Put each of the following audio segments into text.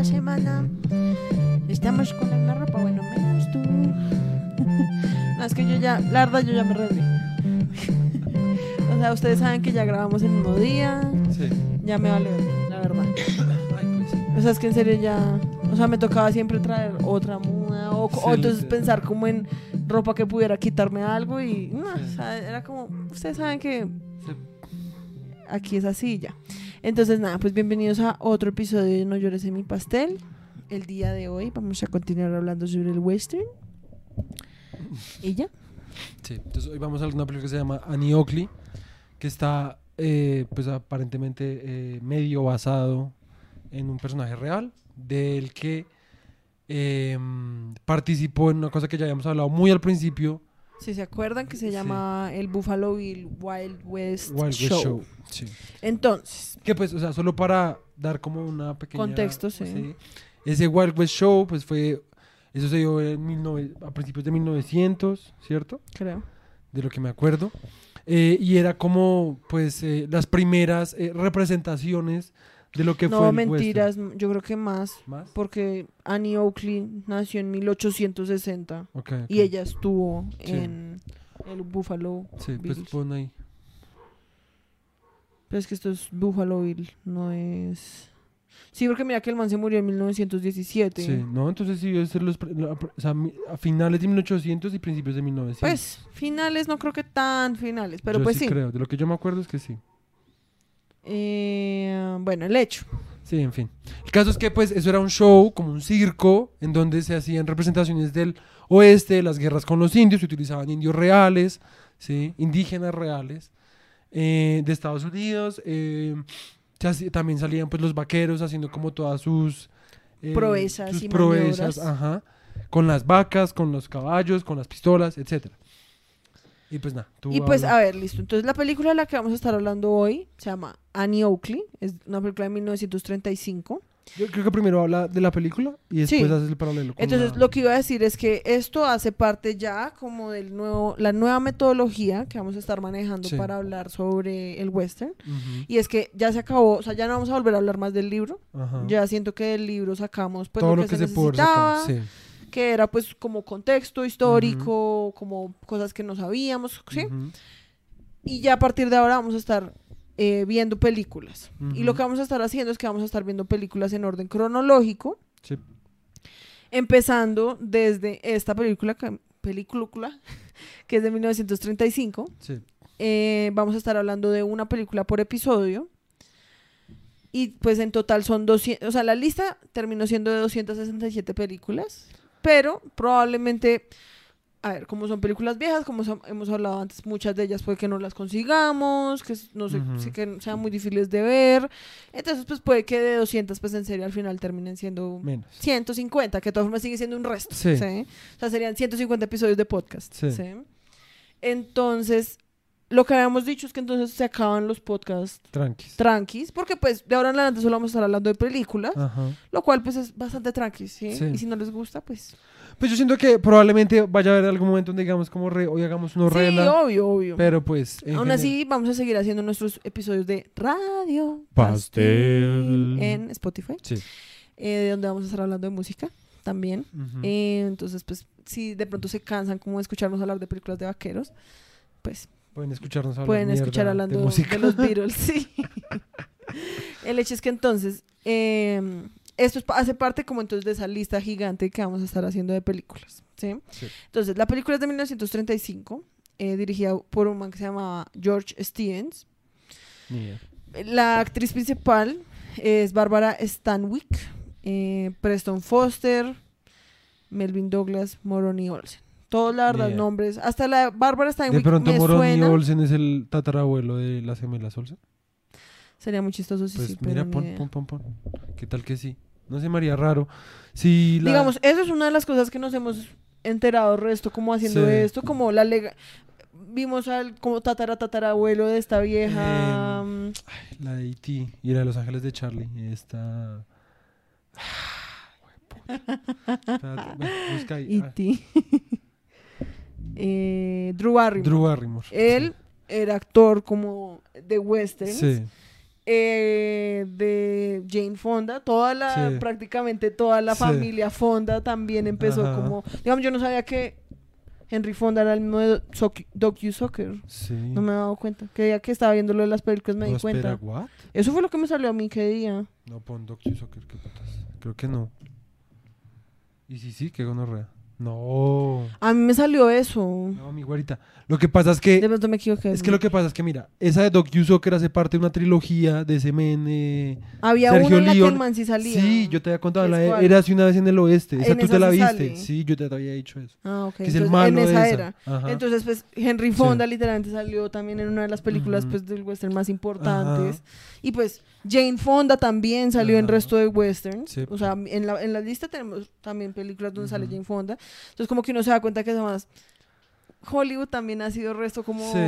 la semana. Estamos con la misma ropa, bueno, menos tú. no, es que yo ya, la verdad, yo ya me rendí. o sea, ustedes saben que ya grabamos el mismo día. Sí. Ya me vale, la verdad. Ay, pues. O sea, es que en serio ya. O sea, me tocaba siempre traer otra muda. O, entonces sí. pensar como en ropa que pudiera quitarme algo. Y. No, Sí. o sea, era como. Ustedes saben que aquí es así ya. Entonces, nada, pues bienvenidos a otro episodio de No llores en mi pastel. El día de hoy vamos a continuar hablando sobre el western. ¿Y ya? Sí, entonces hoy vamos a una película que se llama Annie Oakley, que está, eh, pues aparentemente eh, medio basado en un personaje real, del que eh, participó en una cosa que ya habíamos hablado muy al principio, Si se acuerdan que se Sí. llama el Buffalo Bill Wild West, Wild West Show. Show. Sí. Entonces, Que pues, o sea, solo para dar como una pequeña... Contexto, sí. Ese Wild West Show, pues fue... Eso se dio en 19 a principios de 1900, ¿cierto? creo. de lo que me acuerdo. Eh, y era como, pues, eh, las primeras eh, representaciones de lo que no, fue el mentiras, yo creo que más. ¿Más? Porque Annie Oakley nació en 1860 Ok, ok. y ella estuvo Sí. en el Buffalo Sí, pues pon ahí. Pero es que esto es Buffalo Bill, no es... Sí, porque mira que el man se murió en 1917. Sí, no, entonces sí debe ser los, o sea, a finales de 1800 y principios de 1900. Pues, finales no creo que tan finales, pero Yo pues sí, sí. creo, de lo que yo me acuerdo es que sí. Eh, bueno, el hecho. Sí, en fin. El caso es que pues eso era un show, como un circo, en donde se hacían representaciones del oeste, de las guerras con los indios, se utilizaban indios reales, ¿sí? indígenas reales, eh, de Estados Unidos. eh, también salían pues los vaqueros haciendo como todas sus... eh, Proezas sus y proezas, maniobras. ajá, con las vacas, con los caballos, con las pistolas, etcétera. Y pues nada, Y pues, a ver, listo. Entonces, la película de la que vamos a estar hablando hoy se llama Annie Oakley. Es una película de 1935. Yo creo que primero habla de la película y después Sí. haces el paralelo. con Entonces, la- lo que iba a decir es que esto hace parte ya como del nuevo, la nueva metodología que vamos a estar manejando Sí. para hablar sobre el western. Ujú, Y es que ya se acabó, o sea, ya no vamos a volver a hablar más del libro. ajá. Ya siento que del libro sacamos pues todo lo que, se, pudo haber necesitaba, sí. que era pues como contexto histórico, como cosas que no sabíamos, ¿sí? Y ya a partir de ahora vamos a estar eh, viendo películas. Y lo que vamos a estar haciendo es que vamos a estar viendo películas en orden cronológico, Sí. empezando desde esta película, que, película, que es de 1935. Sí. Eh, vamos a estar hablando de una película por episodio. Y pues en total son 200, o sea, la lista terminó siendo de 267 películas, pero probablemente, a ver, como son películas viejas, como son- hemos hablado antes, muchas de ellas puede que no las consigamos, que no sé, sí que sean muy difíciles de ver. Entonces, pues puede que de 200, pues en serio al final terminen siendo Menos. 150, que de todas formas sigue siendo un resto. Sí. ¿sí? O sea, serían 150 episodios de podcast. ¿sí? Entonces, lo que habíamos dicho es que entonces se acaban los podcasts Tranquis. tranquis, porque pues de ahora en adelante solo vamos a estar hablando de películas, Ajá. lo cual pues es bastante tranquis, ¿sí? Sí. Y si no les gusta, pues... Pues yo siento que probablemente vaya a haber algún momento donde digamos como re, hoy hagamos uno sí, regla. obvio, obvio. Pero pues. Aún general- así, vamos a seguir haciendo nuestros episodios de Radio Pastel. en Spotify, Sí. eh, donde vamos a estar hablando de música también. Ujú. Eh, entonces, pues, si de pronto se cansan como de escucharnos hablar de películas de vaqueros, pues Pueden escucharnos hablar pueden escuchar hablando de los Beatles, sí. El hecho es que entonces, eh, esto hace parte como entonces de esa lista gigante que vamos a estar haciendo de películas, ¿sí? Sí. Entonces, la película es de 1935, eh, dirigida por un man que se llamaba George Stevens. La actriz principal es Barbara Stanwyck, eh, Preston Foster, Melvin Douglas, Moroni Olsen. Todos, la verdad, nombres. Hasta la Bárbara De Stanwyck pronto me Moroni. Olsen es el tatarabuelo de las gemelas Olsen. Sería muy chistoso si Pues sí, mira, pero pon, pon, pon, pon. ¿Qué tal que sí? No se me haría raro. Si la... Digamos, eso es una de las cosas que nos hemos enterado resto como haciendo Sí. esto, como la lega vimos al como tatara tatarabuelo de esta vieja Em, mm, La de E.T. y la de Los Ángeles de Charlie. Esta... Busca ahí. Eh, Drew Barrymore. Drew Barrymore. Él era actor como de western. Sí. eh, de Jane Fonda, toda la, Sí. prácticamente toda la familia Fonda también empezó Ajá. como, digamos, yo no sabía que Henry Fonda era el mismo de Soc- Docu-Soccer. Sí. No me he dado cuenta. Que día que estaba viendo lo de las películas me No, di espera, cuenta. ¿what? Eso fue lo que me salió a mí que día. No, pon Docu Soccer, qué putas. Creo que no. Y sí, sí, qué gonorrea. No. A mí me salió eso. No, mi güerita. Lo que pasa es que De pronto me equivoqué. Es que lo que pasa es que, mira, esa de Doc Soccer hace parte de una trilogía de ese men. eh, Había Sergio una en la que el man sí salía. Sí, yo te había contado. ¿Es La era así una vez en el oeste. Esa En tú esa te la sí viste. sale. Sí, yo te había dicho eso. Ah, ok. Que es el malo en de esa, esa. era. Entonces, pues, Henry Fonda literalmente salió también en una de las películas, pues, del western más importantes. Ajá. Y, pues, Jane Fonda también salió en resto de westerns. Sí. O sea, en la, en la lista tenemos también películas donde sale. Jane Fonda. Entonces, como que uno se da cuenta que además Hollywood también ha sido resto como... Sí.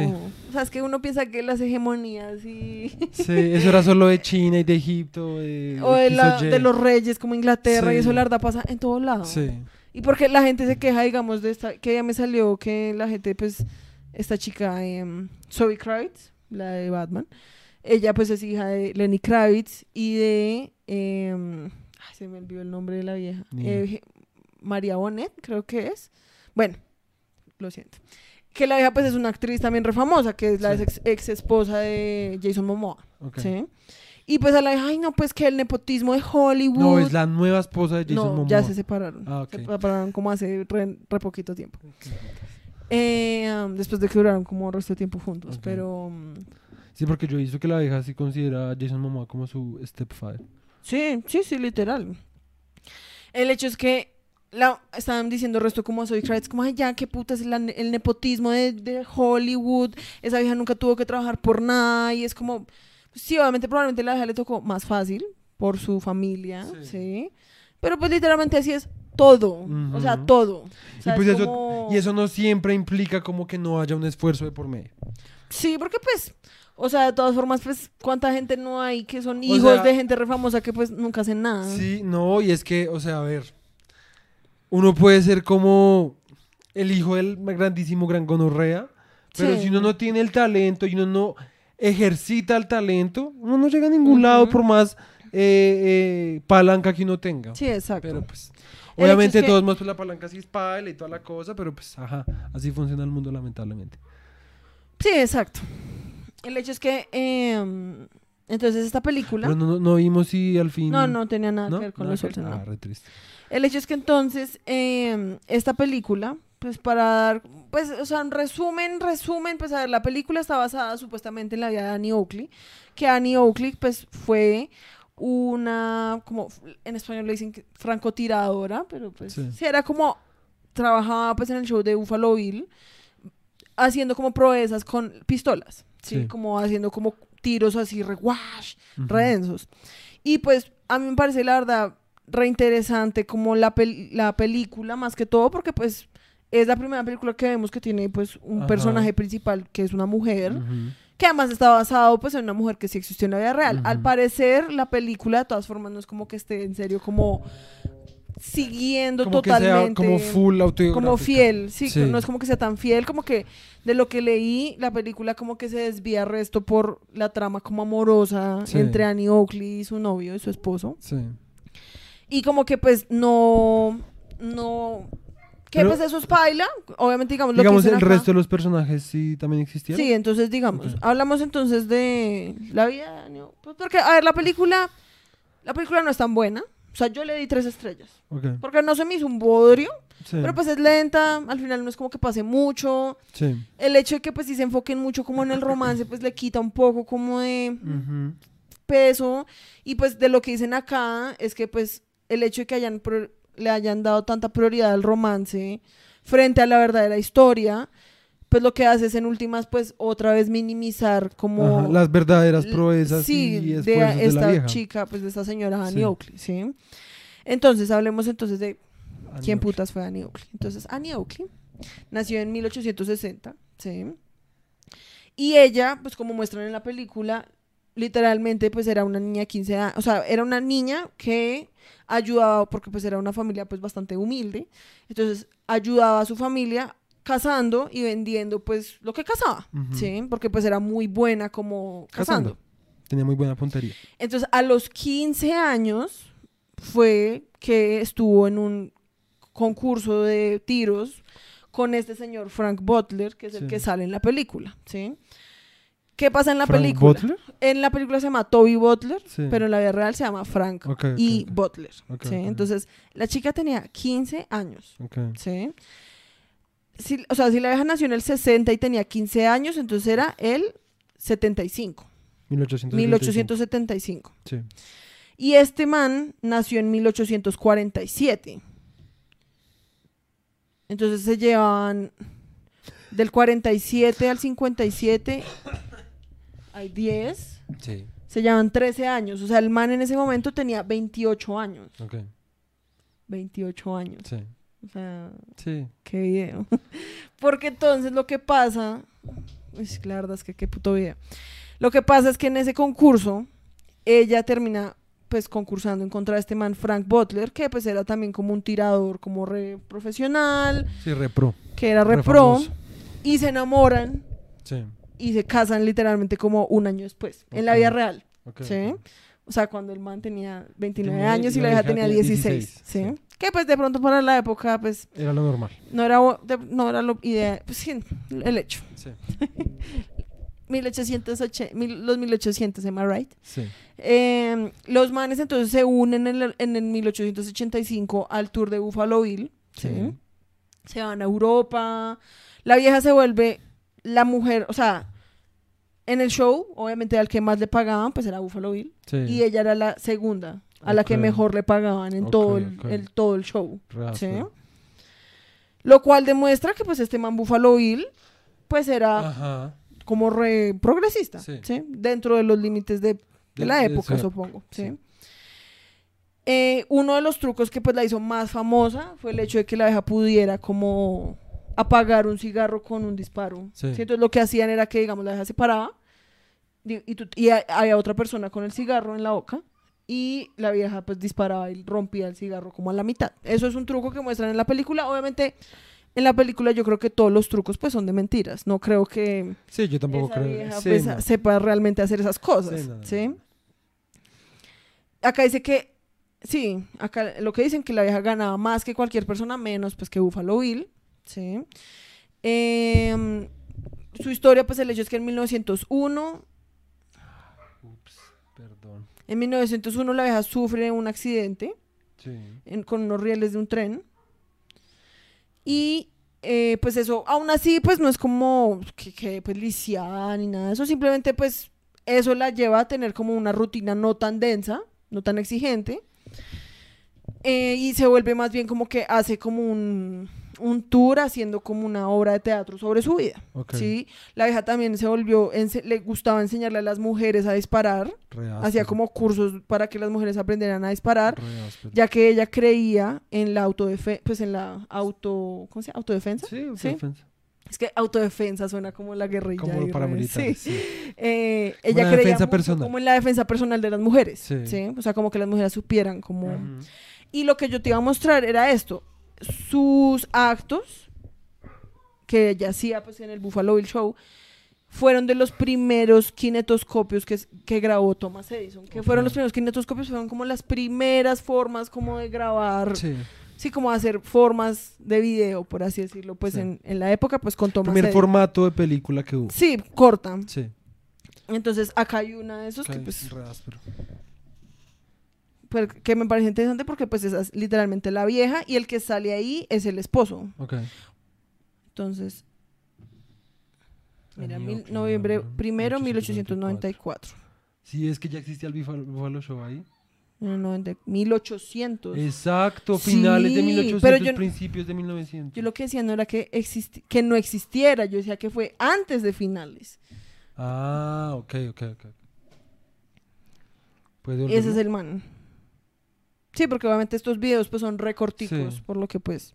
O sea, es que uno piensa que las hegemonías y... Sí, eso era solo de China y de Egipto. De, o de, la- Y. de los reyes como Inglaterra y Sí. eso la verdad pasa en todo lado. Sí. Y porque la gente se queja, digamos, de esta, que ya me salió que la gente, pues, esta chica, em, Zoe Kravitz, la de Batman, ella pues es hija de Lenny Kravitz y de, em, ay, se me olvidó el nombre de la vieja. Eh, María Bonet, creo que es. Bueno, lo siento. Que la vieja pues es una actriz también re famosa, que es la Sí. ex, ex esposa de Jason Momoa. ¿sí? Y pues a la vieja, ay no, pues que el nepotismo de Hollywood... No, es la nueva esposa de Jason No, Momoa. ya se separaron. Ah. Se separaron como hace re, re poquito tiempo. Eh, um, después de que duraron como el resto de tiempo juntos. Pero um, Sí, porque yo he visto que la vieja sí considera a Jason Momoa como su stepfather. sí, sí, sí, literal. El hecho es que la, estaban diciendo el resto como a Zoe Kravitz, como, ay, ya, qué puta es la- el nepotismo de, de Hollywood. Esa vieja nunca tuvo que trabajar por nada. Y es como, pues, sí, obviamente, probablemente la vieja le tocó más fácil por su familia, Sí. sí. Pero pues literalmente así es todo. O sea, todo. O sea, y, pues es eso, como- y eso no siempre implica como que no haya un esfuerzo de por medio. Sí, porque pues, o sea, de todas formas, pues, ¿cuánta gente no hay que son O hijos sea- de gente re famosa que pues nunca hacen nada? Sí, no, y es que, o sea, a ver, uno puede ser como el hijo del grandísimo gran gonorrea, pero Sí. si uno no tiene el talento y uno no ejercita el talento, uno no llega a ningún lado por más eh, eh, palanca que uno tenga. Sí, exacto. Pero pues, obviamente es que- todos modos pues, la palanca sí es paila y toda la cosa, pero pues, ajá, así funciona el mundo lamentablemente. Sí, exacto. El hecho es que, em, entonces, esta película... Pero no, no, no vimos si al fin... No, no tenía nada ¿no? que ver con Nada los. Olsen, no. Ah, re triste. El hecho es que entonces, em, esta película, pues para dar, pues, o sea, en resumen, resumen, pues a ver, la película está basada supuestamente en la vida de Annie Oakley, que Annie Oakley, pues, fue una, como, en español le dicen francotiradora, pero pues, Sí. sí, era como, trabajaba pues en el show de Buffalo Bill, haciendo como proezas con pistolas, ¿sí? Sí. Como haciendo como tiros así, re, Ujú. re densos. Y pues a mí me parece la verdad re interesante como la, pel- la película más que todo porque pues es la primera película que vemos que tiene pues un Ajá. personaje principal que es una mujer que además está basado pues en una mujer que sí existió en la vida real. Al parecer la película de todas formas no es como que esté en serio como siguiendo Como que totalmente sea como full autobiográfica. como fiel, sí, Sí. no es como que sea tan fiel, como que de lo que leí, la película como que se desvía resto por la trama como amorosa Sí. entre Annie Oakley y su novio y su esposo. Sí. Y como que pues no, no, que Pero- pues eso es paila, obviamente digamos lo Digamos, que el acá. resto de los personajes sí también existieron. Sí, entonces digamos, Ok. hablamos entonces de la vida de Annie Oakley. Pues porque, a ver, la película, la película no es tan buena. O sea, yo le di tres estrellas. Porque no se me hizo un bodrio. Sí. Pero pues es lenta, al final no es como que pase mucho. sí. El hecho de que pues si se enfoquen mucho como en el romance, pues le quita un poco como de peso. Y pues de lo que dicen acá es que pues el hecho de que hayan le hayan dado tanta prioridad al romance frente a la verdadera historia, pues lo que hace es en últimas pues otra vez minimizar como Ajá, Las verdaderas proezas sí, y de esta la vieja. chica, pues de esta señora Annie Sí. Oakley, ¿sí? Entonces, hablemos entonces de Annie quién Oakley. putas fue Annie Oakley. Entonces, Annie Oakley nació en 1860, ¿sí? Y ella, pues como muestran en la película, literalmente pues era una niña de 15 años, o sea, era una niña que ayudaba, porque pues era una familia pues bastante humilde, entonces ayudaba a su familia cazando y vendiendo pues lo que cazaba. ¿sí? Porque pues era muy buena como cazando. Cazando. tenía muy buena puntería. Entonces, a los 15 años fue que estuvo en un concurso de tiros con este señor Frank Butler, que es el que sale en la película, ¿sí? ¿Qué pasa en la ¿Frank película? Butler? En la película se llama Toby Butler, Sí. pero en la vida real se llama Frank Ok, ok, y ok. Butler, ¿sí? Entonces, la chica tenía 15 años. ¿sí? Si- o sea, si la vieja nació en el 60 y tenía 15 años, entonces era el 75, 1875. 1875. Sí. Y este man nació en 1847. Entonces se llevan del 47 al 57, hay 10, Sí. se llevan 13 años. O sea, el man en ese momento tenía 28 años. Ok. 28 años. Sí. O sea, Sí. qué video. Porque entonces lo que pasa, uy, la verdad es que qué puto video. Lo que pasa es que en ese concurso ella termina pues concursando en contra de este man Frank Butler, que pues era también como un tirador como re profesional, Sí, repro. que era re Re y se enamoran Sí. y se casan literalmente como un año después, en la vida real, Ok, ¿sí? O sea, cuando el man tenía 29 Tenía- años y la la hija tenía tenía 16, 16, ¿sí? sí. Que pues de pronto para la época pues Era lo normal. no era, no era lo ideal, pues sí, el hecho. Sí. 1880, mil- los 1800, am I right? Sí. Eh, los manes entonces se unen en el, en el 1885 al tour de Buffalo Bill, ¿sí? Sí. Se van a Europa. La vieja se vuelve la mujer, o sea, en el show, obviamente al que más le pagaban, pues era Buffalo Bill. Sí. Y ella era la segunda, a la que mejor le pagaban en todo, el, todo el show. ¿sí? Lo cual demuestra que pues este man Buffalo Bill, pues era Ajá. como re progresista, Sí. ¿sí? Dentro de los límites de, de De- la época, supongo, ¿sí? Eh, uno de los trucos que pues la hizo más famosa fue el hecho de que la vieja pudiera como apagar un cigarro con un disparo. Sí. ¿sí? Entonces lo que hacían era que, digamos, la vieja se paraba y, tú- y ha- había otra persona con el cigarro en la boca y la vieja pues disparaba y rompía el cigarro como a la mitad. Eso es un truco que muestran en la película. Obviamente en la película yo creo que todos los trucos pues son de mentiras. No creo que Sí, yo tampoco esa creo. vieja Sí, pues, no. sepa realmente hacer esas cosas. Sí. Acá dice que, sí, acá lo que dicen que la vieja ganaba más que cualquier persona, menos pues que Buffalo Bill. ¿Sí? Em, su historia, pues el hecho es que en 1901, Ups, perdón. en 1901 la vieja sufre un accidente Sí. en- con unos rieles de un tren. Y eh, pues eso, aún así, pues no es como que, que pues lisiada ni nada de eso, simplemente pues eso la lleva a tener como una rutina no tan densa, no tan exigente. Eh, y se vuelve más bien como que hace como un, un tour haciendo como una obra de teatro sobre su vida. Ok. ¿sí? La vieja también se volvió, le gustaba enseñarle a las mujeres a disparar, hacía como cursos para que las mujeres aprendieran a disparar ya que ella creía en la autodefensa, pues en la auto, ¿cómo se llama? ¿Autodefensa? Sí, ¿Sí? autodefensa. Es que autodefensa suena como la guerrilla. Como los re- paramilitares. Sí. Sí. Eh, ella la creía mucho personal. como en la defensa personal de las mujeres, Sí. sí. O sea, como que las mujeres supieran como... Y lo que yo te iba a mostrar era esto. Sus actos, que ella hacía pues en el Buffalo Bill Show, fueron de los primeros kinetoscopios que, que grabó Thomas Edison. Que fueron los primeros kinetoscopios, fueron como las primeras formas como de grabar Sí. sí, como hacer formas de video, por así decirlo, pues Sí. en, en la época, pues con Thomas Primer Edison. formato de película que hubo. Sí, corta. Sí. Entonces, acá hay una de esos que, pues, pues, que me parece interesante porque, pues, esa es literalmente la vieja y el que sale ahí es el esposo. Ok. Entonces, mira, mil- noviembre primero, 1894. 1894. Sí, es que ya existía el Buffalo, Show ahí. No, no, de 1800. Exacto, Sí, finales de 1800, pero yo- principios de 1900. Yo lo que decía no era que, que no existiera, yo decía que fue antes de finales. Ah, ok, ok, ok. ¿Puedes Ese es el man. Sí, porque obviamente estos videos pues son recorticos, Sí. por lo que pues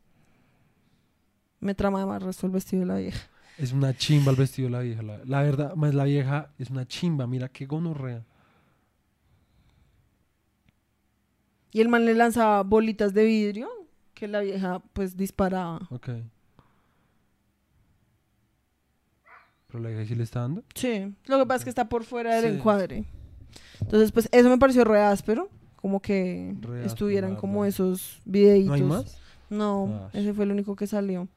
me trama más resto el vestido de la vieja. Es una chimba el vestido de la vieja. La, la verdad, más la vieja es una chimba. Mira qué gonorrea. Y el man le lanzaba bolitas de vidrio que la vieja pues disparaba. Ok. Pero la vieja sí le está dando. Sí, lo que pasa es que está por fuera del Sí. encuadre. Entonces, pues eso me pareció re áspero, como que Re estuvieran como esos videitos. ¿No hay más? No, Ah, ese fue el único que salió.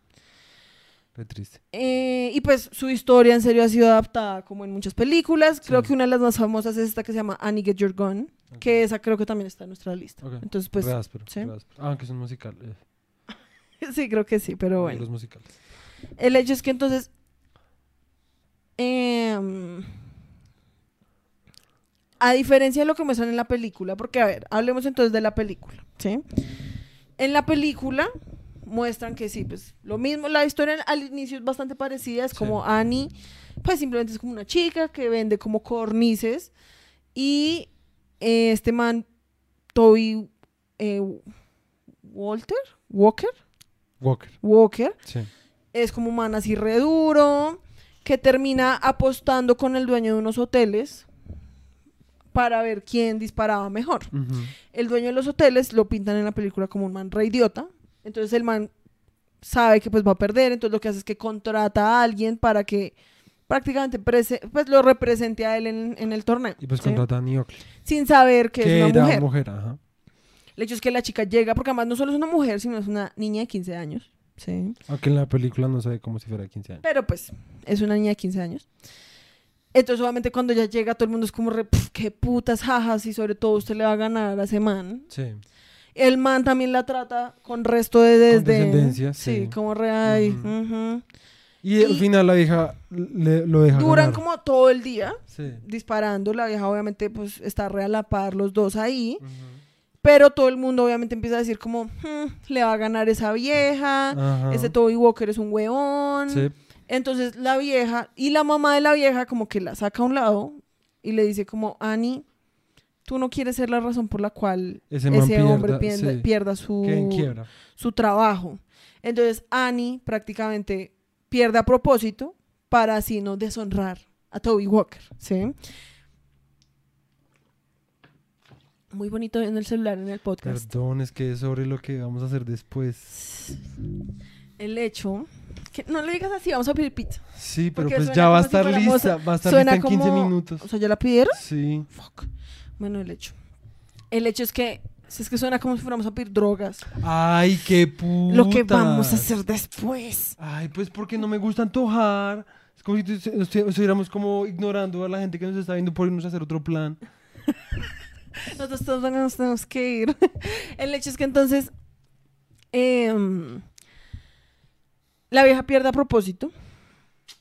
Qué triste. Eh, y pues su historia en serio ha sido adaptada como en muchas películas. Creo que una de las más famosas es esta que se llama Annie Get Your Gun, que esa creo que también está en nuestra lista. Entonces, pues Re áspero, sí. re áspero. Ah, que es un musical. eh, sí, creo que sí, pero bueno. Los musicales. El hecho es que entonces. em, a diferencia de lo que muestran en la película, porque a ver, hablemos entonces de la película, ¿sí? En la película muestran que sí, pues lo mismo, la historia al inicio es bastante parecida, es Sí. como Annie, pues simplemente es como una chica que vende como cornices y eh, este man, Toby eh, Walter, Walker, Walker. Walker, Sí. es como un man así re duro, que termina apostando con el dueño de unos hoteles para ver quién disparaba mejor. El dueño de los hoteles lo pintan en la película como un man re idiota, entonces el man sabe que pues va a perder, entonces lo que hace es que contrata a alguien para que prácticamente pues lo represente a él en, en el torneo, Y pues ¿sí? contrata a Oakley. sin saber que, Que es una era mujer. ajá. El hecho es que la chica llega, porque además no solo es una mujer, sino es una niña de 15 años, ¿sí? Aunque en la película no se ve como si fuera 15 años. Pero pues, es una niña de 15 años. Entonces, obviamente, cuando ella llega, todo el mundo es como, re, "Pf, qué putas jajas, y sobre todo usted le va a ganar a ese man. Sí. El man también la trata con resto de desdén. Sí, sí. como re, Ujú. ujú. Y, al final la vieja le- lo deja Duran ganar. como todo el día Sí. disparando. La vieja, obviamente, pues está re a la par los dos ahí. Ujú. Pero todo el mundo, obviamente, empieza a decir como, "Hmm, le va a ganar esa vieja. Ajá. Ese Toby Walker es un huevón. Sí. Entonces la vieja y la mamá de la vieja como que la saca a un lado y le dice como, Annie, tú no quieres ser la razón por la cual Ese ese, man pierda, hombre pierda, sí. su trabajo. Entonces Annie prácticamente pierde a propósito para así no deshonrar a Toby Walker, ¿sí? Muy bonito en el celular en el podcast. Perdón, es que es sobre lo que vamos a hacer después. El hecho... Que no le digas así, vamos a pedir pizza. Sí, pero Porque pues ya va a si estar lista. Va a estar suena lista en 15 como- minutos. O sea, ¿ya la pidieron? Sí. Fuck. Bueno, el hecho. El hecho es que, si es que suena como si fuéramos a pedir drogas. Ay, qué puta. Lo que vamos a hacer después. Ay, pues porque no me gusta antojar. Es como si tu- estu- estuviéramos como ignorando a la gente que nos está viendo por irnos a hacer otro plan. Nosotros todos nos tenemos que ir. El hecho es que entonces em, la vieja pierde a propósito.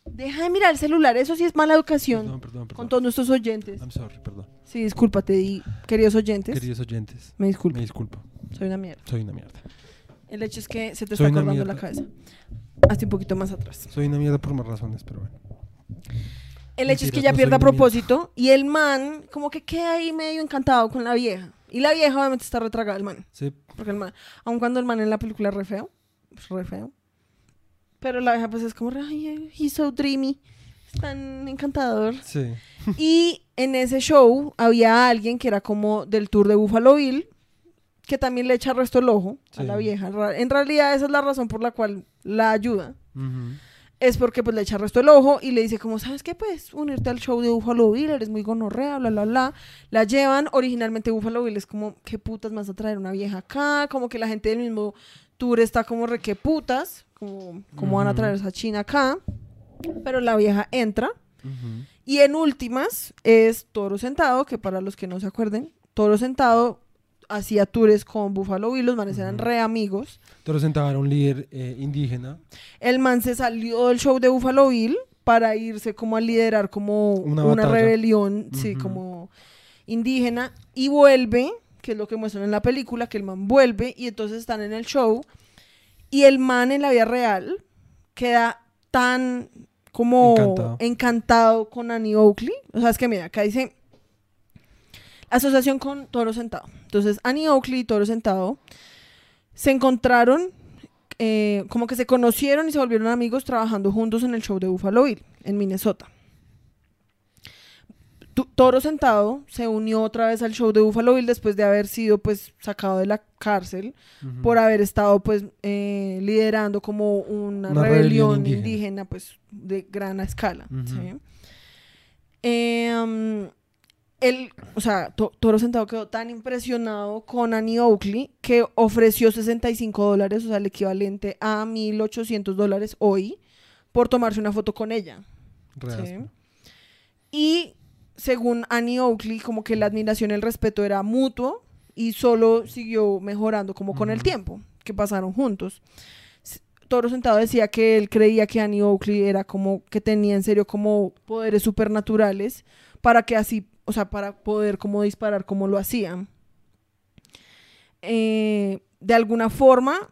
Deja de mirar el celular, eso sí es mala educación Perdón, perdón, perdón. con todos nuestros oyentes. I'm sorry, perdón. Sí, discúlpate, y queridos oyentes. Queridos oyentes, Me disculpo, me disculpo. soy una mierda. Soy una mierda. El hecho es que se te Soy está acordando la cabeza. Hazte un poquito más atrás. Soy una mierda por más razones, pero bueno. El hecho es que ella no pierde a propósito y el man como que queda ahí medio encantado con la vieja. Y la vieja obviamente está retragada el man. Sí, Porque el man, aun cuando el man en la película es re feo, re feo. Pero la vieja pues es como, ay, he's so dreamy, es tan encantador. sí. y en ese show había alguien que era como del tour de Buffalo Bill, que también le echa resto el ojo a la vieja. En realidad esa es la razón por la cual la ayuda. Es porque pues le echa resto el ojo y le dice como, ¿sabes qué? Pues unirte al show de Buffalo Bill, eres muy gonorrea, bla, bla, bla. La llevan, originalmente Buffalo Bill es como, ¿qué putas vas a traer una vieja acá? Como que la gente del mismo tour está como re, ¿qué putas? Como, ¿cómo van a traer esa china acá? Pero la vieja entra Ujú. y en últimas es Toro Sentado, que para los que no se acuerden, Toro Sentado hacía tours con Buffalo Bill, los manes eran re amigos. Toro Sentado era un líder eh, indígena. El man se salió del show de Buffalo Bill para irse como a liderar como Una rebelión, sí, como indígena, y vuelve, que es lo que muestran en la película, que el man vuelve y entonces están en el show y el man en la vida real queda tan como Encantado. encantado con Annie Oakley. O sea, es que mira, acá dice asociación con Toro Sentado. Entonces, Annie Oakley y Toro Sentado se encontraron, eh, como que se conocieron y se volvieron amigos trabajando juntos en el show de Buffalo Bill, en Minnesota. Toro Sentado se unió otra vez al show de Buffalo Bill después de haber sido pues sacado de la cárcel por haber estado pues eh, liderando como una, Una rebelión, rebelión indígena. indígena. pues de gran escala. Él, o sea, To- Toro Sentado quedó tan impresionado con Annie Oakley que ofreció 65 dólares, o sea, el equivalente a 1.800 dólares hoy, por tomarse una foto con ella. Sí. Y según Annie Oakley, como que la admiración y el respeto era mutuo y solo siguió mejorando como con el tiempo que pasaron juntos. Toro Sentado decía que él creía que Annie Oakley era como que tenía en serio como poderes supernaturales para que así, o sea, para poder como disparar como lo hacían. Eh, de alguna forma,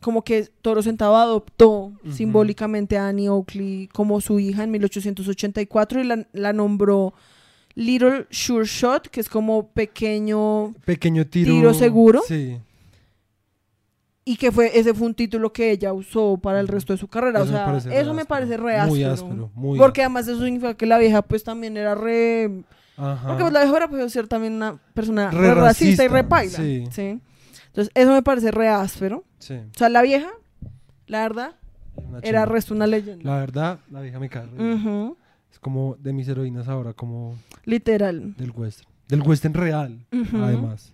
como que Toro Sentado adoptó simbólicamente a Annie Oakley como su hija en 1884 y la, la nombró Little Sure Shot, que es como pequeño, Pequeño tiro. ¿Tiro seguro? Sí. y que fue ese fue un título que ella usó para el resto de su carrera. Eso o me sea, parece re eso me áspero. parece re Muy áspero. áspero, muy Porque además eso significa que la vieja pues también era re... Ajá. Porque pues, la vieja era puede ser también una persona Re re racista y racista, re paila. sí. ¿sí? Entonces eso me parece re áspero. Sí. O sea, la vieja, la verdad, una era resto una leyenda. La verdad, la vieja me cae. re bien. Es como de mis heroínas ahora, como Literal. del western. Del western real, además.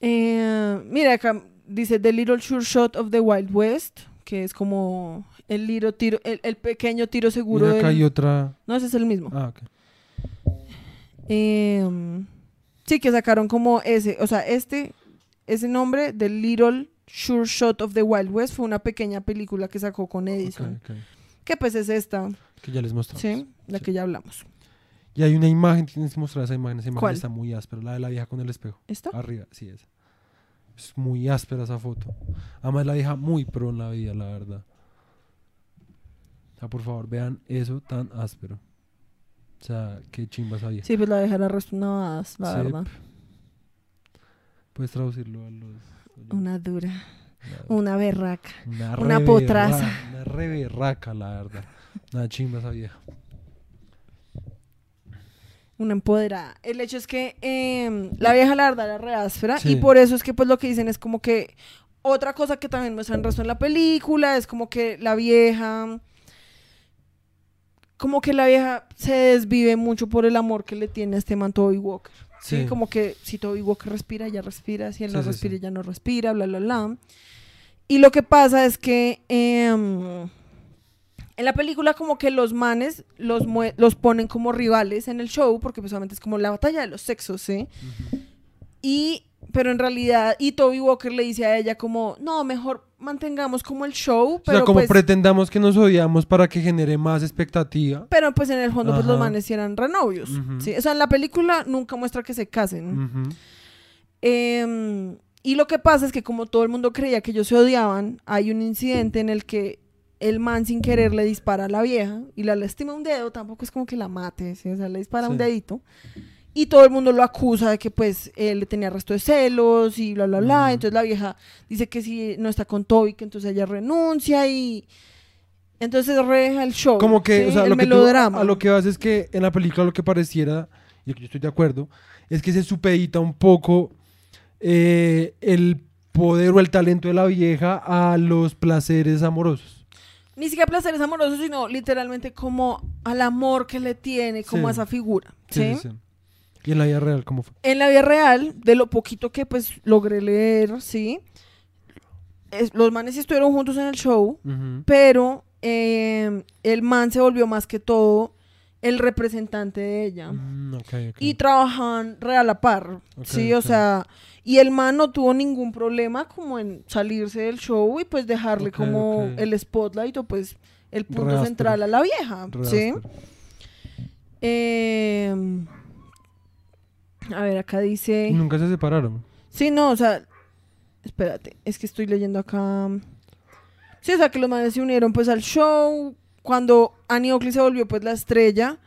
Eh, mira acá dice The Little Sure Shot of the Wild West, que es como el, little tiro, el, el pequeño tiro seguro. Mira, acá del- hay otra. No, ese es el mismo. Ah, ok. Eh, sí, que sacaron como ese, o sea, este, ese nombre, The Little Sure Shot of the Wild West, fue una pequeña película que sacó con Edison. ok, ok. Que pues es esta, Que ya les mostramos. ¿sí? La Sí. que ya hablamos. Y hay una imagen, tienes que mostrar esa imagen. Esa imagen ¿Cuál? está muy áspera, la de la vieja con el espejo. ¿Esta? Arriba, sí, esa. Es muy áspera esa foto. Además, la vieja muy pro en la vida, la verdad. O sea, por favor, vean eso tan áspero. O sea, qué chimba esa vieja. Sí, pues la dejará restunadas, la Sí. verdad. Puedes traducirlo a los. Una dura, Una, berraca. una una potraza. Una reberraca, la verdad. Una chimba esa vieja. Una empoderada. El hecho es que em, la vieja la verdad era re áspera Sí. y por eso es que pues lo que dicen es como que otra cosa que también muestran resto en la película es como que la vieja como que la vieja se desvive mucho por el amor que le tiene a este man Toby Walker. ¿Sí? Sí. Como que si Toby Walker respira, ella respira, si él no Sí, respira, ella no respira, bla, bla, bla. Y lo que pasa es que em, en la película como que los manes los, los ponen como rivales en el show, porque pues es como la batalla de los sexos, ¿sí? Y, pero en realidad, y Toby Walker le dice a ella como, no, mejor mantengamos como el show, O pero sea, como pues... pretendamos que nos odiamos para que genere más expectativa. Pero pues en el fondo pues los manes eran renovios, Ujú. ¿sí? O sea, en la película nunca muestra que se casen. Em, y lo que pasa es que como todo el mundo creía que ellos se odiaban, hay un incidente en el que el man sin querer le dispara a la vieja y la lastima un dedo, tampoco es como que la mate, ¿sí? o sea, le dispara un Sí. dedito. Y todo el mundo lo acusa de que pues él le tenía resto de celos y bla, bla, bla. Entonces la vieja dice que si no está con Toby, que entonces ella renuncia y... Entonces reja el show. Como que, ¿sí? o sea, el lo que tú- melodrama. a lo que vas es que en la película lo que pareciera, y yo estoy de acuerdo, es que se supedita un poco eh, el poder o el talento de la vieja a los placeres amorosos. Ni siquiera placeres amorosos, sino literalmente como al amor que le tiene, como Sí. a esa figura. ¿sí? sí. Y en la vida real, ¿cómo fue? En la vida real, de lo poquito que pues logré leer, sí, es- los manes estuvieron juntos en el show, pero eh, el man se volvió más que todo el representante de ella. Mm, ok, ok. Y trabajaban real a par, sí, o sea, y el man no tuvo ningún problema como en salirse del show y pues dejarle como el spotlight o pues el punto central a la vieja, ¿sí? Eh, a ver, acá dice... Y Nunca se separaron. Sí, no, o sea, espérate, es que estoy leyendo acá. Sí, o sea, que los manes se unieron pues al show. Cuando Annie Oakley se volvió pues la estrella,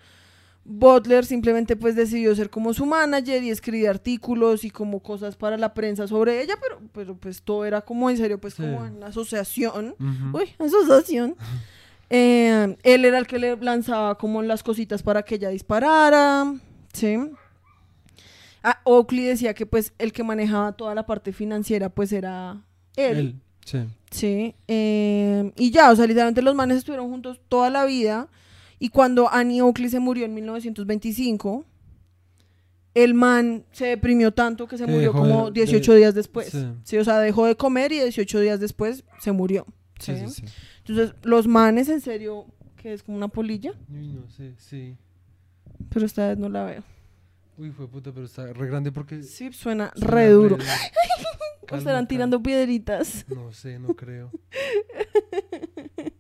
Butler simplemente pues decidió ser como su manager y escribir artículos y como cosas para la prensa sobre ella, pero, pero pues todo era como en serio, pues Sí. como en la asociación. Ujú. Uy, asociación. Eh, él era el que le lanzaba como las cositas para que ella disparara, ¿sí? Ah, Oakley decía que pues el que manejaba toda la parte financiera pues era él, Él, sí. ¿sí? Eh, y ya, o sea, literalmente los manes estuvieron juntos toda la vida y cuando Annie Oakley se murió en 1925, el man se deprimió tanto que se murió dejó como de- 18 de- días después. sí. Sí. o sea, dejó de comer y 18 días después se murió. Sí, ¿sí? sí, sí. Entonces, los manes, en serio, que es como una polilla, no sé, sí. pero esta vez no la veo. Uy, fue puta, pero está re grande porque. Sí, suena, suena re duro. O Calma, estarán tirando piedritas. No sé, no creo.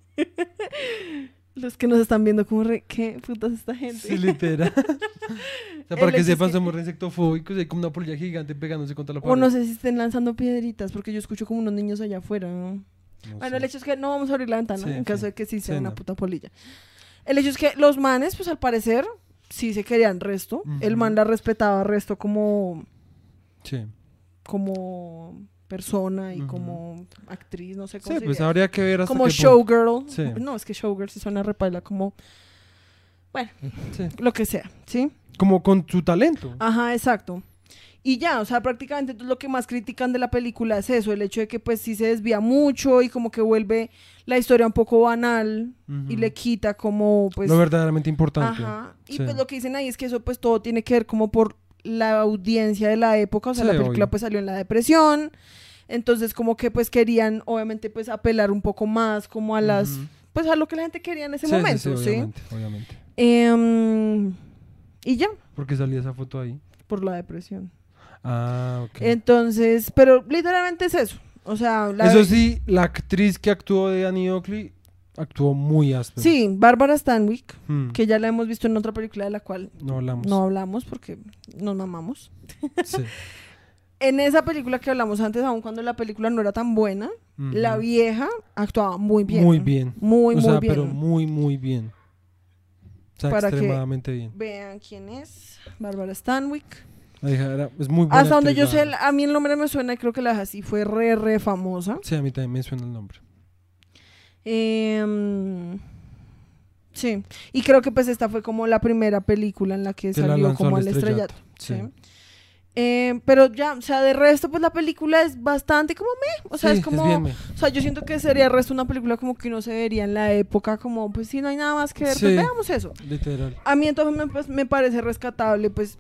Los que nos están viendo como re, ¿qué putas esta gente? Sí, literal. o sea, para que sepan, somos re insectofóbicos hay como una polilla gigante pegándose contra la pared. O no sé si estén lanzando piedritas, porque yo escucho como unos niños allá afuera. ¿no? No Bueno, sé. el hecho es que no vamos a abrir la ventana Sí, en caso sí. de que sí sea Sí, una no. puta polilla. El hecho es que los manes, pues al parecer, sí se querían resto. El Ujú. man la respetaba resto como, Sí, como persona y como actriz, no sé cómo sí se pues habría que ver hasta Como showgirl. Sí. No, es que showgirl sí suena repaila, como Sí. lo que sea, ¿sí? Como con su talento. Ajá, exacto. Y ya, o sea, prácticamente entonces, lo que más critican de la película es eso, el hecho de que pues sí se desvía mucho y como que vuelve la historia un poco banal y le quita como pues... lo verdaderamente importante. Ajá. Y Sí. pues lo que dicen ahí es que eso pues todo tiene que ver como por la audiencia de la época, o sea, Sí, la película obvio. pues salió en la depresión, entonces como que pues querían obviamente pues apelar un poco más como a las... Pues a lo que la gente quería en ese Sí, momento, sí, ¿sí? obviamente, obviamente. Em, y ya, ¿Por qué salía esa foto ahí? por la depresión. Ah, ok. Entonces, pero literalmente es eso. O sea, la Eso sí, la actriz que actuó de Annie Oakley actuó muy áspero. Sí, Bárbara Stanwyck, Mm, que ya la hemos visto en otra película de la cual No hablamos. no hablamos porque nos mamamos. Sí. En esa película que hablamos antes, aun cuando la película no era tan buena, la vieja actuaba muy bien. Muy bien. Muy, o muy sea, bien. pero muy, muy bien. O sea, Para que- extremadamente bien. Vean quién es. Bárbara Stanwyck. Era- es muy buena Hasta donde yo sé, a mí el nombre me suena y creo que la así fue re, re famosa. Sí, a mí también me suena el nombre. Em, sí. Y creo que pues esta fue como la primera película en la que salió como al estrellato. Sí. Sí. Eh, pero ya, o sea, de resto, pues la película es bastante como me. O sea, Sí, es como. bien, o sea, yo siento que sería de resto una película como que uno se vería en la época, como, pues si no hay nada más que ver, Sí. pues veamos eso. literal. A mí entonces me, pues, me parece rescatable, pues,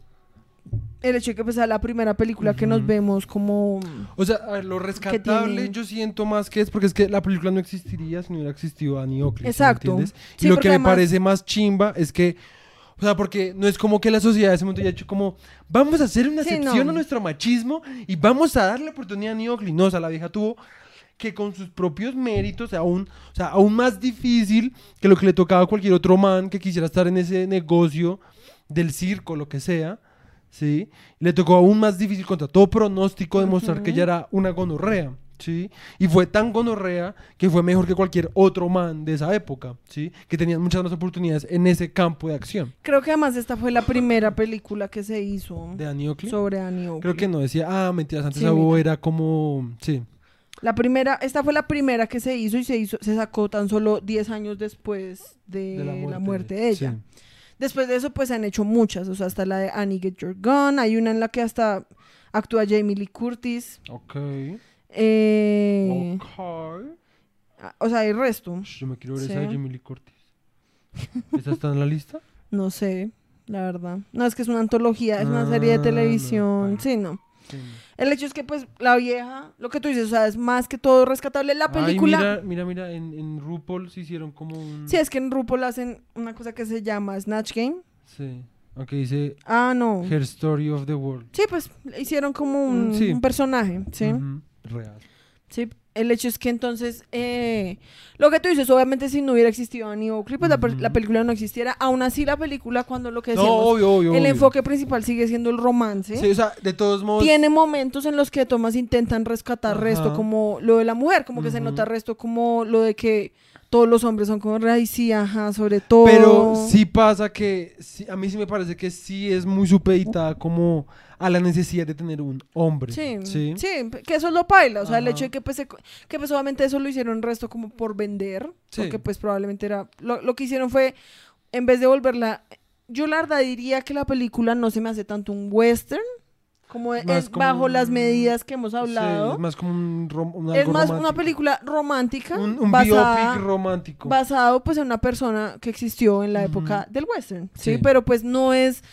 el hecho de que pues sea la primera película que nos vemos como. O sea, a ver, lo rescatable tiene- yo siento más que es porque es que la película no existiría si no hubiera existido Annie Oakley. ¿sí me Exacto. entiendes? Sí, y lo que me parece más chimba es que, o sea, porque no es como que la sociedad de ese momento haya hecho como, vamos a hacer una Sí, excepción no. a nuestro machismo y vamos a darle oportunidad a Annie Oakley. No, o sea, la vieja tuvo que con sus propios méritos, aún, o sea, aún más difícil que lo que le tocaba a cualquier otro man que quisiera estar en ese negocio del circo, lo que sea, ¿sí? Le tocó aún más difícil contra todo pronóstico demostrar que ella era una gonorrea, ¿sí? Y fue tan gonorrea que fue mejor que cualquier otro man de esa época, ¿sí? Que tenían muchas más oportunidades en ese campo de acción. Creo que además esta fue la primera película que se hizo De Annie Oakley. sobre Annie Oakley. Creo que no decía, ah, mentiras, antes Sí, era como, sí, La primera, esta fue la primera que se hizo y se hizo, se sacó tan solo 10 años después de, la, muerte de ella. sí. Después de eso, pues se han hecho muchas. O sea, hasta la de Annie Get Your Gun. Hay una en la que hasta actúa Jamie Lee Curtis. Ok. Eh, Ok. O sea, el resto. Yo me quiero ver Sí. esa de Jamie Lee Curtis. ¿Esa está en la lista? No sé, la verdad. No, es que es una antología, es una serie Ah, de televisión. no, sí, no. Sí. El hecho es que, pues, la vieja, lo que tú dices, o sea, es más que todo rescatable. La Ay, película. mira, mira, mira, en, en RuPaul se hicieron como un... Sí, es que en RuPaul hacen una cosa que se llama Snatch Game. Sí. Aunque dice Ah, no. Her Story of the World. Sí, pues hicieron como un, sí. un personaje, ¿sí? Real. Sí. El hecho es que entonces, eh, lo que tú dices, obviamente si no hubiera existido Annie Oakley, pues la, película no existiera. Aún así, la película, cuando lo que No, decíamos, obvio, obvio. el obvio. enfoque principal sigue siendo el romance. Sí, o sea, de todos modos... Tiene momentos en los que Thomas intentan rescatar resto como lo de la mujer, como que se nota resto como lo de que todos los hombres son como, ay, sí, ajá, sobre todo. Pero sí pasa que sí, a mí sí me parece que sí es muy supeditada como a la necesidad de tener un hombre. Sí, Sí. sí, que eso lo paila, o sea, el hecho de que pues, que pues obviamente eso lo hicieron resto como por vender, Sí. porque pues probablemente era, lo, lo que hicieron fue, en vez de volverla, yo la verdad diría que la película no se me hace tanto un western, como es Más como bajo las medidas que hemos Sí, hablado, es más como un, rom- un es algo más una película romántica, Un, un basada, biopic romántico. basado pues en una persona que existió en la época del western, ¿sí? Sí. Pero pues no es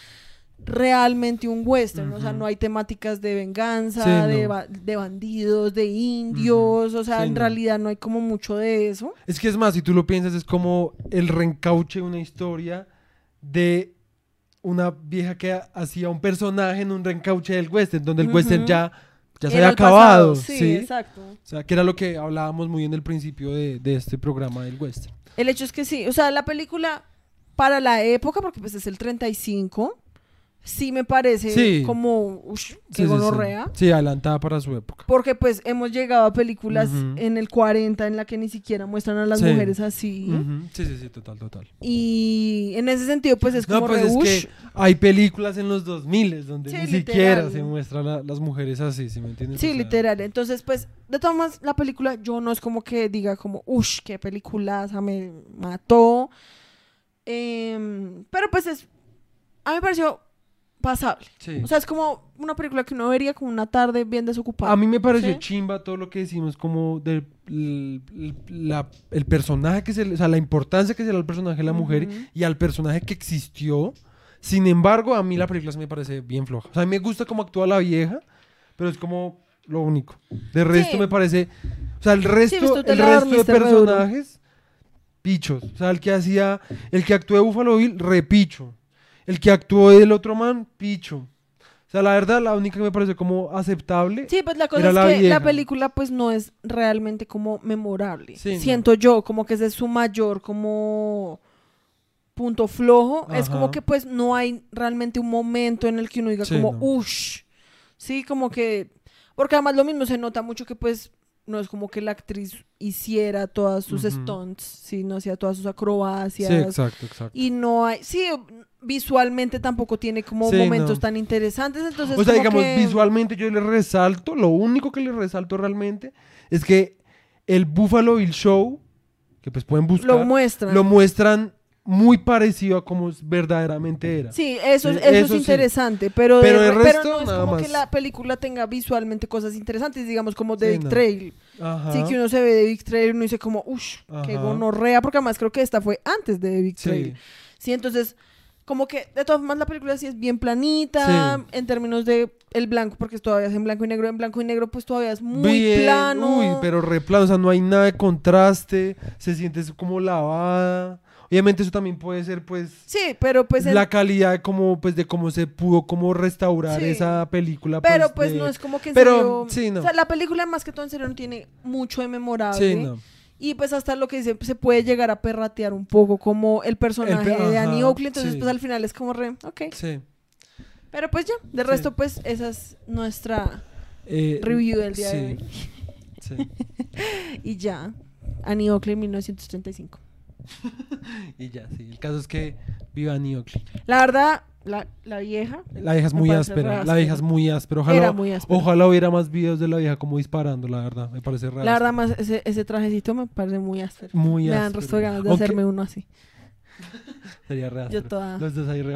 realmente un western, o sea, no hay temáticas de venganza, Sí, de, no. ba- de bandidos, de indios, o sea, Sí, en no. realidad no hay como mucho de eso. Es que es más, si tú lo piensas, es como el reencauche de una historia de una vieja que ha- hacía un personaje en un reencauche del western, donde el Ujú. western ya, ya se había acabado. Sí, ¿sí? exacto. O sea, que era lo que hablábamos muy en el principio de, de este programa del western. El hecho es que sí, o sea, la película para la época, porque pues es el 35, sí me parece Sí. como, ush, qué sí, sí. gonorrea. Sí, adelantada para su época. Porque pues hemos llegado a películas en el 40 en la que ni siquiera muestran a las mujeres así. Sí, sí, sí, total, total. Y en ese sentido pues es No, como pues re, es ush. que hay películas en los 2000 donde ni literal. siquiera se muestran la- las mujeres así, ¿sí me entiendes? Sí, O sea, literal. Entonces, pues, de todas maneras, la película yo no es como que diga como, uff, qué peliculaza, me mató. Em, pero pues es, a mí me pareció pasable. Sí. O sea, es como una película que uno vería como una tarde bien desocupada. A mí me pareció ¿Sí? chimba todo lo que decimos, como del el, la- el personaje que se le, o sea, la importancia que se le da al personaje de la mujer Ujú. y al personaje que existió. Sin embargo, a mí la película se me parece bien floja. O sea, a mí me gusta cómo actúa la vieja, pero es como lo único. De resto Sí. me parece, o sea, el resto, el resto de personajes, pichos. O sea, el que hacía, el que actuó de Buffalo Bill, repicho. El que actuó del otro man, picho. O sea, la verdad, la única que me parece como aceptable Sí, pues la cosa es la que la vieja. película pues no es realmente como memorable. Sí, no. Siento yo, como que ese es su mayor como punto flojo. Es como Ajá. que pues no hay realmente un momento en el que uno diga Sí, como, no. ush. Sí, como que... Porque además lo mismo se nota mucho que pues no es como que la actriz hiciera todas sus stunts, sí, no hacía todas sus acrobacias. Sí, exacto, exacto. Y no hay, sí, visualmente tampoco tiene como Sí, momentos no. tan interesantes, entonces o sea, digamos, que- visualmente yo le resalto, lo único que le resalto realmente es que el Buffalo Bill Show, que pues pueden buscar, lo muestran. lo muestran muy parecido a como verdaderamente era. Sí, eso, eso, eso es sí. interesante, pero, Pero de el re- resto, pero no es nada como más. que la película tenga visualmente cosas interesantes, digamos como The Sí, Big no. Trail. Ajá. Sí, que uno se ve Big Trail y uno dice como, uff, qué gonorrea, porque además creo que esta fue antes de The Big Sí. Trail. Sí, entonces, como que de todas formas la película sí es bien planita en términos de el blanco, porque todavía es en blanco y negro. En blanco y negro, pues todavía es muy Bien, plano. Uy, pero re plano, o sea, no hay nada de contraste, se siente como lavada. Obviamente eso también puede ser pues Sí, pero pues la calidad de cómo pues de cómo se pudo como restaurar Sí. esa película Pero pues de- no es como que en Pero, serio- sí, no. O sea, la película más que todo en serio no tiene mucho de memorable. Sí, no. Y pues hasta lo que dice, se puede llegar a perratear un poco como el personaje pe- de Annie Oakley. Entonces sí. pues al final es como re, ok. Sí. Pero pues ya, de resto pues esa es nuestra Eh, review del día sí, de hoy. sí. Y ya, Annie Oakley 1935. Y ya, sí. El caso es que viva Oakley. La verdad, la, la vieja... La vieja es me muy áspera. La vieja es muy áspera. Ojalá, Era muy áspera. ojalá hubiera más videos de la vieja como disparando, la verdad. Me parece raro. La verdad, más ese, ese trajecito me parece muy áspero. Muy me dan áspero. resto de ganas de Aunque- hacerme uno así. Sería re Yo toda Los dos ahí re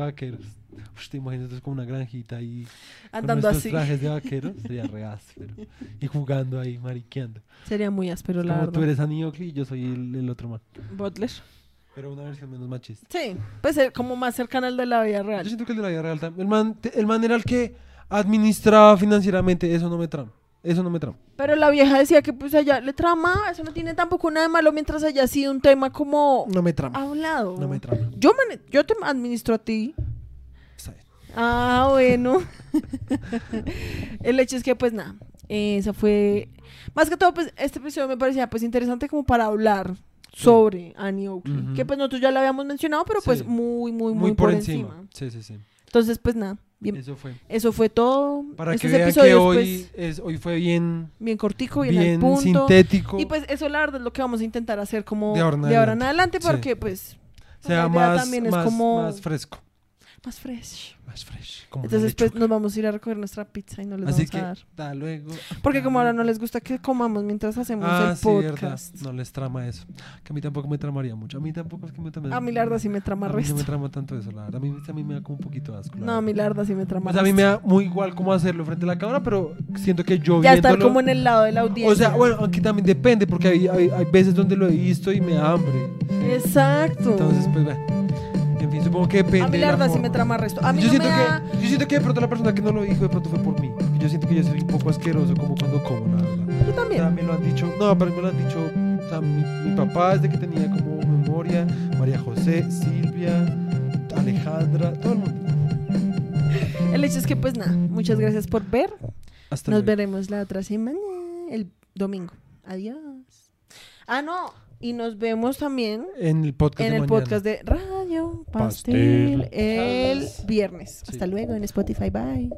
Uf, te imaginas como una granjita ahí. con andando nuestros así. trajes de vaqueros. Sería re áspero. Y jugando ahí, mariqueando. Sería muy áspero, la Como verdad. tú eres Oakley y yo soy el, el otro man. Butler. Pero una versión menos machista. Sí, pues eh, como más cercana al de la vida Yo real. siento que el de la vida real también. El man, te- el man era el que administraba financieramente. Eso no me trama. Eso no me trama. Pero la vieja decía que pues allá le trama, eso no tiene tampoco nada de malo mientras haya sido un tema como No me trama. hablado. No me trama. Yo, mane- yo te administro a ti. Ah, bueno. El hecho es que, pues nada, esa fue... Más que todo, pues este episodio me parecía pues interesante como para hablar Sí. sobre Annie Oakley. Que pues nosotros ya la habíamos mencionado, pero pues Sí. muy, muy, muy, por, encima. Sí, sí, sí. Entonces, pues nada, bien. Eso fue. Eso fue todo. Para Estos que vean que hoy, pues, es, hoy fue bien, bien cortico, bien, al punto. sintético. Y pues eso la verdad es lo que vamos a intentar hacer como De ahora en en adelante. Sí. porque pues sea más, también es como más fresco. Más fresh. Más fresh. Como Entonces pues nos vamos a ir a recoger nuestra pizza y no les Así vamos que, a dar. da luego. Porque como ahora no les gusta que comamos mientras hacemos Ah, el sí, verdad. podcast. No les trama eso. Que a mí tampoco me tramaría mucho. A mí tampoco es que me trame. A mí la verdad sí me trama A mí no me trama tanto eso, la verdad. A mí, a mí me da como un poquito asco. No, a mí verdad. la verdad sí me trama Pues a mí me da muy igual cómo hacerlo frente a la cámara, pero siento que yo Ya estar como en el lado de la audiencia. O sea, bueno, aunque también depende, porque hay, hay, hay veces donde lo he visto y me da hambre. Exacto. Entonces, pues bueno. En fin, supongo que depende. A mí la verdad sí me trama resto. A mí yo, no siento me da... que, yo siento que de pronto la persona que no lo dijo de pronto fue por mí. Porque Yo siento que yo soy un poco asqueroso como cuando como, la verdad. Yo O sea, también. me lo han dicho, no, pero me lo han dicho o sea, mi, mi papá desde que tenía como memoria, María José, Silvia, Alejandra, todo el mundo. El hecho es que pues nada, muchas gracias por ver. Hasta Nos luego. veremos la otra semana, el domingo. Adiós. Ah, no. Y nos vemos también En el podcast en de el mañana. podcast de Radio Pastel, Pastel. el viernes. Sí. Hasta luego en Spotify. Bye.